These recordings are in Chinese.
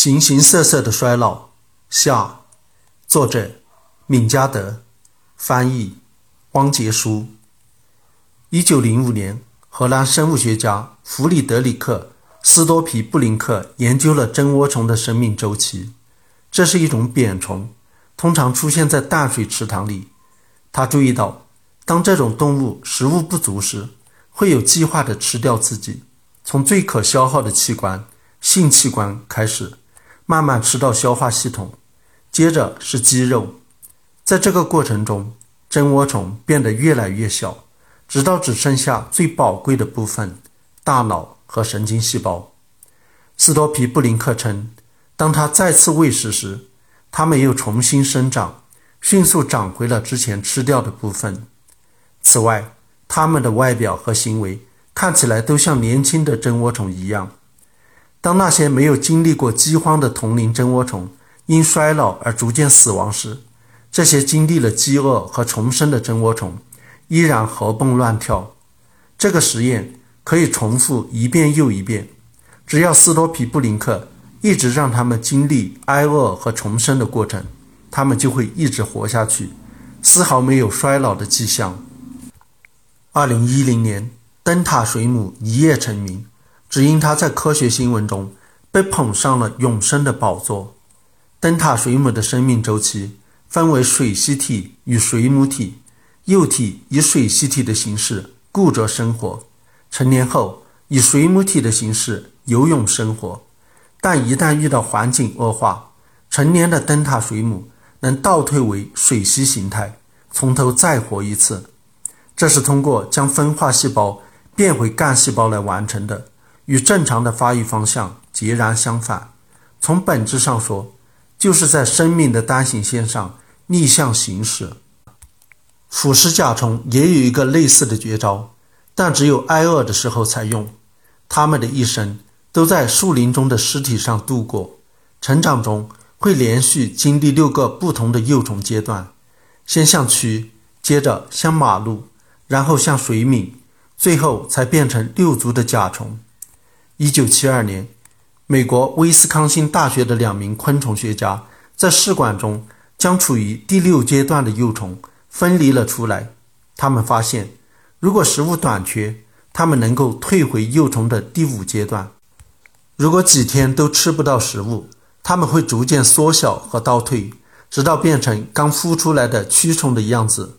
形形色色的衰老下，作者闵家德，翻译汪杰书。一九零五年，荷兰生物学家弗里德里克·斯多皮布林克研究了真涡虫的生命周期。这是一种扁虫，通常出现在淡水池塘里。他注意到，当这种动物食物不足时，会有计划地吃掉自己，从最可消耗的器官——性器官开始。慢慢吃到消化系统，接着是肌肉，在这个过程中，真涡虫变得越来越小，直到只剩下最宝贵的部分——大脑和神经细胞。斯多皮布林克称，当他再次喂食时，它们又重新生长，迅速长回了之前吃掉的部分。此外，它们的外表和行为看起来都像年轻的真涡虫一样。当那些没有经历过饥荒的同龄真涡虫因衰老而逐渐死亡时，这些经历了饥饿和重生的真涡虫依然活蹦乱跳。这个实验可以重复一遍又一遍，只要斯多皮布林克一直让他们经历挨饿和重生的过程，他们就会一直活下去，丝毫没有衰老的迹象。二零一零年，灯塔水母一夜成名。只因它在科学新闻中被捧上了永生的宝座。灯塔水母的生命周期分为水螅体与水母体，幼体以水螅体的形式固着生活，成年后以水母体的形式游泳生活。但一旦遇到环境恶化，成年的灯塔水母能倒退为水螅形态，从头再活一次。这是通过将分化细胞变回干细胞来完成的。与正常的发育方向截然相反。从本质上说，就是在生命的单行线上逆向行驶。腐蚀甲虫也有一个类似的绝招，但只有挨饿的时候才用。它们的一生都在树林中的尸体上度过。成长中会连续经历六个不同的幼虫阶段：先像蛆，接着像马路，然后像水敏，最后才变成六足的甲虫。一九七二年，美国威斯康星大学的两名昆虫学家在试管中将处于第六阶段的幼虫分离了出来。他们发现，如果食物短缺，它们能够退回幼虫的第五阶段；如果几天都吃不到食物，它们会逐渐缩小和倒退，直到变成刚孵出来的蛆虫的样子。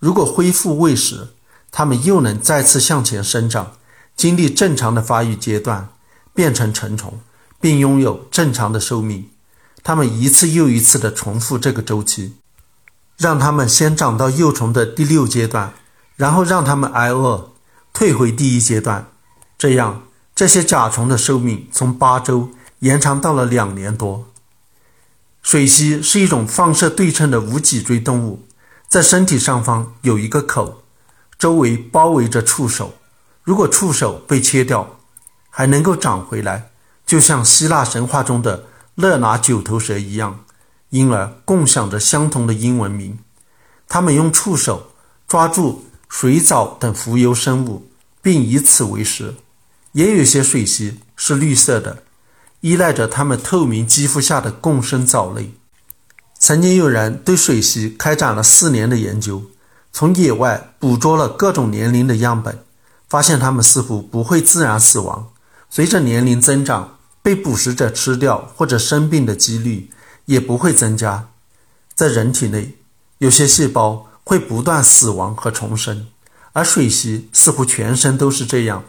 如果恢复喂食，它们又能再次向前生长。经历正常的发育阶段，变成成虫，并拥有正常的寿命。它们一次又一次地重复这个周期，让它们先长到幼虫的第六阶段，然后让它们挨饿，退回第一阶段。这样，这些甲虫的寿命从八周延长到了两年多。水螅是一种放射对称的无脊椎动物，在身体上方有一个口，周围包围着触手。如果触手被切掉，还能够长回来，就像希腊神话中的勒拿九头蛇一样，因而共享着相同的英文名。它们用触手抓住水藻等浮游生物，并以此为食。也有些水螅是绿色的，依赖着它们透明肌肤下的共生藻类。曾经有人对水螅开展了四年的研究，从野外捕捉了各种年龄的样本。发现它们似乎不会自然死亡，随着年龄增长，被捕食者吃掉或者生病的几率也不会增加。在人体内，有些细胞会不断死亡和重生，而水螅似乎全身都是这样，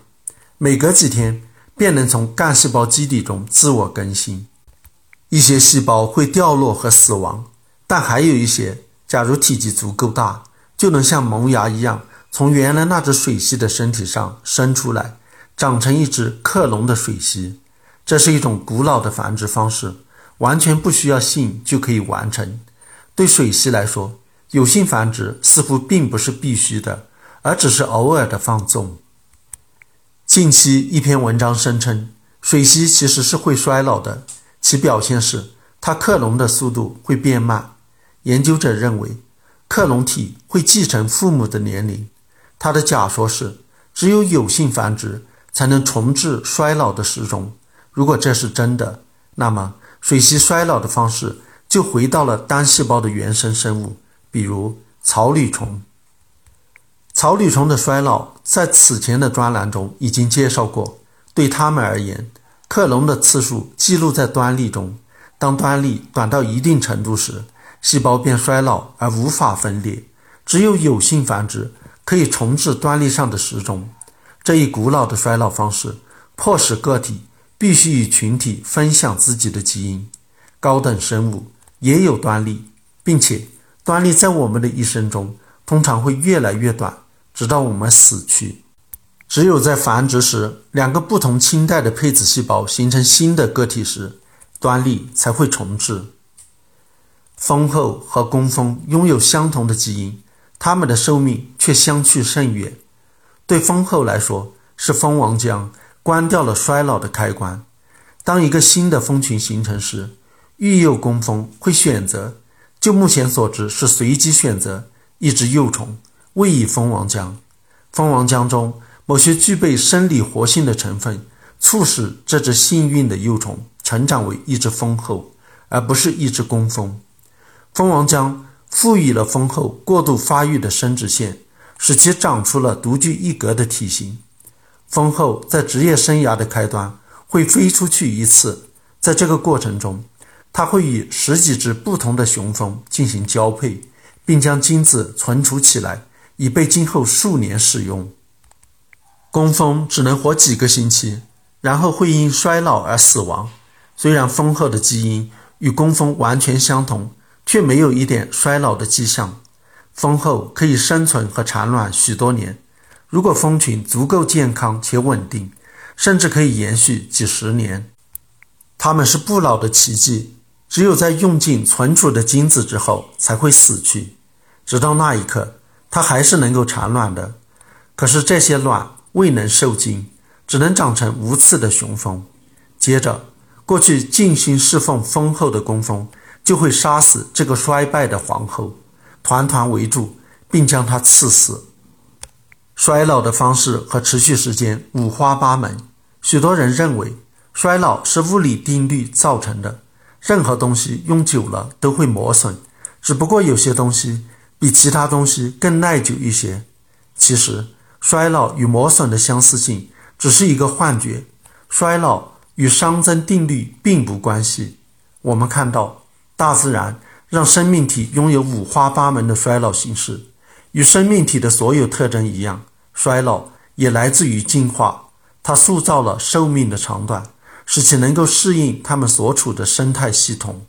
每隔几天便能从干细胞基底中自我更新。一些细胞会掉落和死亡，但还有一些，假如体积足够大，就能像萌芽一样。从原来那只水螅的身体上生出来，长成一只克隆的水螅。这是一种古老的繁殖方式，完全不需要性就可以完成。对水螅来说，有性繁殖似乎并不是必须的，而只是偶尔的放纵。近期一篇文章声称，水螅其实是会衰老的，其表现是它克隆的速度会变慢。研究者认为，克隆体会继承父母的年龄。他的假说是，只有有性繁殖才能重置衰老的时钟。如果这是真的，那么水系衰老的方式就回到了单细胞的原生生物，比如草履虫。草履虫的衰老在此前的专栏中已经介绍过。对它们而言，克隆的次数记录在端粒中。当端粒短到一定程度时，细胞便衰老而无法分裂。只有有性繁殖可以重置端粒上的时钟。这一古老的衰老方式迫使个体必须与群体分享自己的基因。高等生物也有端粒，并且端粒在我们的一生中通常会越来越短，直到我们死去。只有在繁殖时，两个不同亲代的配子细胞形成新的个体时，端粒才会重置。蜂后和工蜂拥有相同的基因，它们的寿命却相去甚远。对蜂后来说，是蜂王浆关掉了衰老的开关。当一个新的蜂群形成时，育幼工蜂会选择，就目前所知是随机选择一只幼虫喂以蜂王浆。蜂王浆中。某些具备生理活性的成分，促使这只幸运的幼虫成长为一只蜂后，而不是一只工蜂。蜂王浆赋予了蜂后过度发育的生殖腺，使其长出了独具一格的体型。蜂后在职业生涯的开端会飞出去一次，在这个过程中，它会与十几只不同的雄蜂进行交配，并将精子存储起来，以备今后数年使用。工蜂只能活几个星期，然后会因衰老而死亡。虽然蜂后的基因与工蜂完全相同，却没有一点衰老的迹象。蜂后可以生存和产卵许多年，如果蜂群足够健康且稳定，甚至可以延续几十年。它们是不老的奇迹，只有在用尽存储的精子之后才会死去。直到那一刻，它还是能够产卵的。可是这些卵。未能受精，只能长成无刺的雄蜂。接着，过去尽心侍奉蜂后的工蜂就会杀死这个衰败的皇后，团团围住，并将她刺死。衰老的方式和持续时间五花八门。许多人认为，衰老是物理定律造成的，任何东西用久了都会磨损，只不过有些东西比其他东西更耐久一些。其实。衰老与磨损的相似性只是一个幻觉，衰老与熵增定律并不关系。我们看到，大自然让生命体拥有五花八门的衰老形式，与生命体的所有特征一样，衰老也来自于进化。它塑造了寿命的长短，使其能够适应它们所处的生态系统。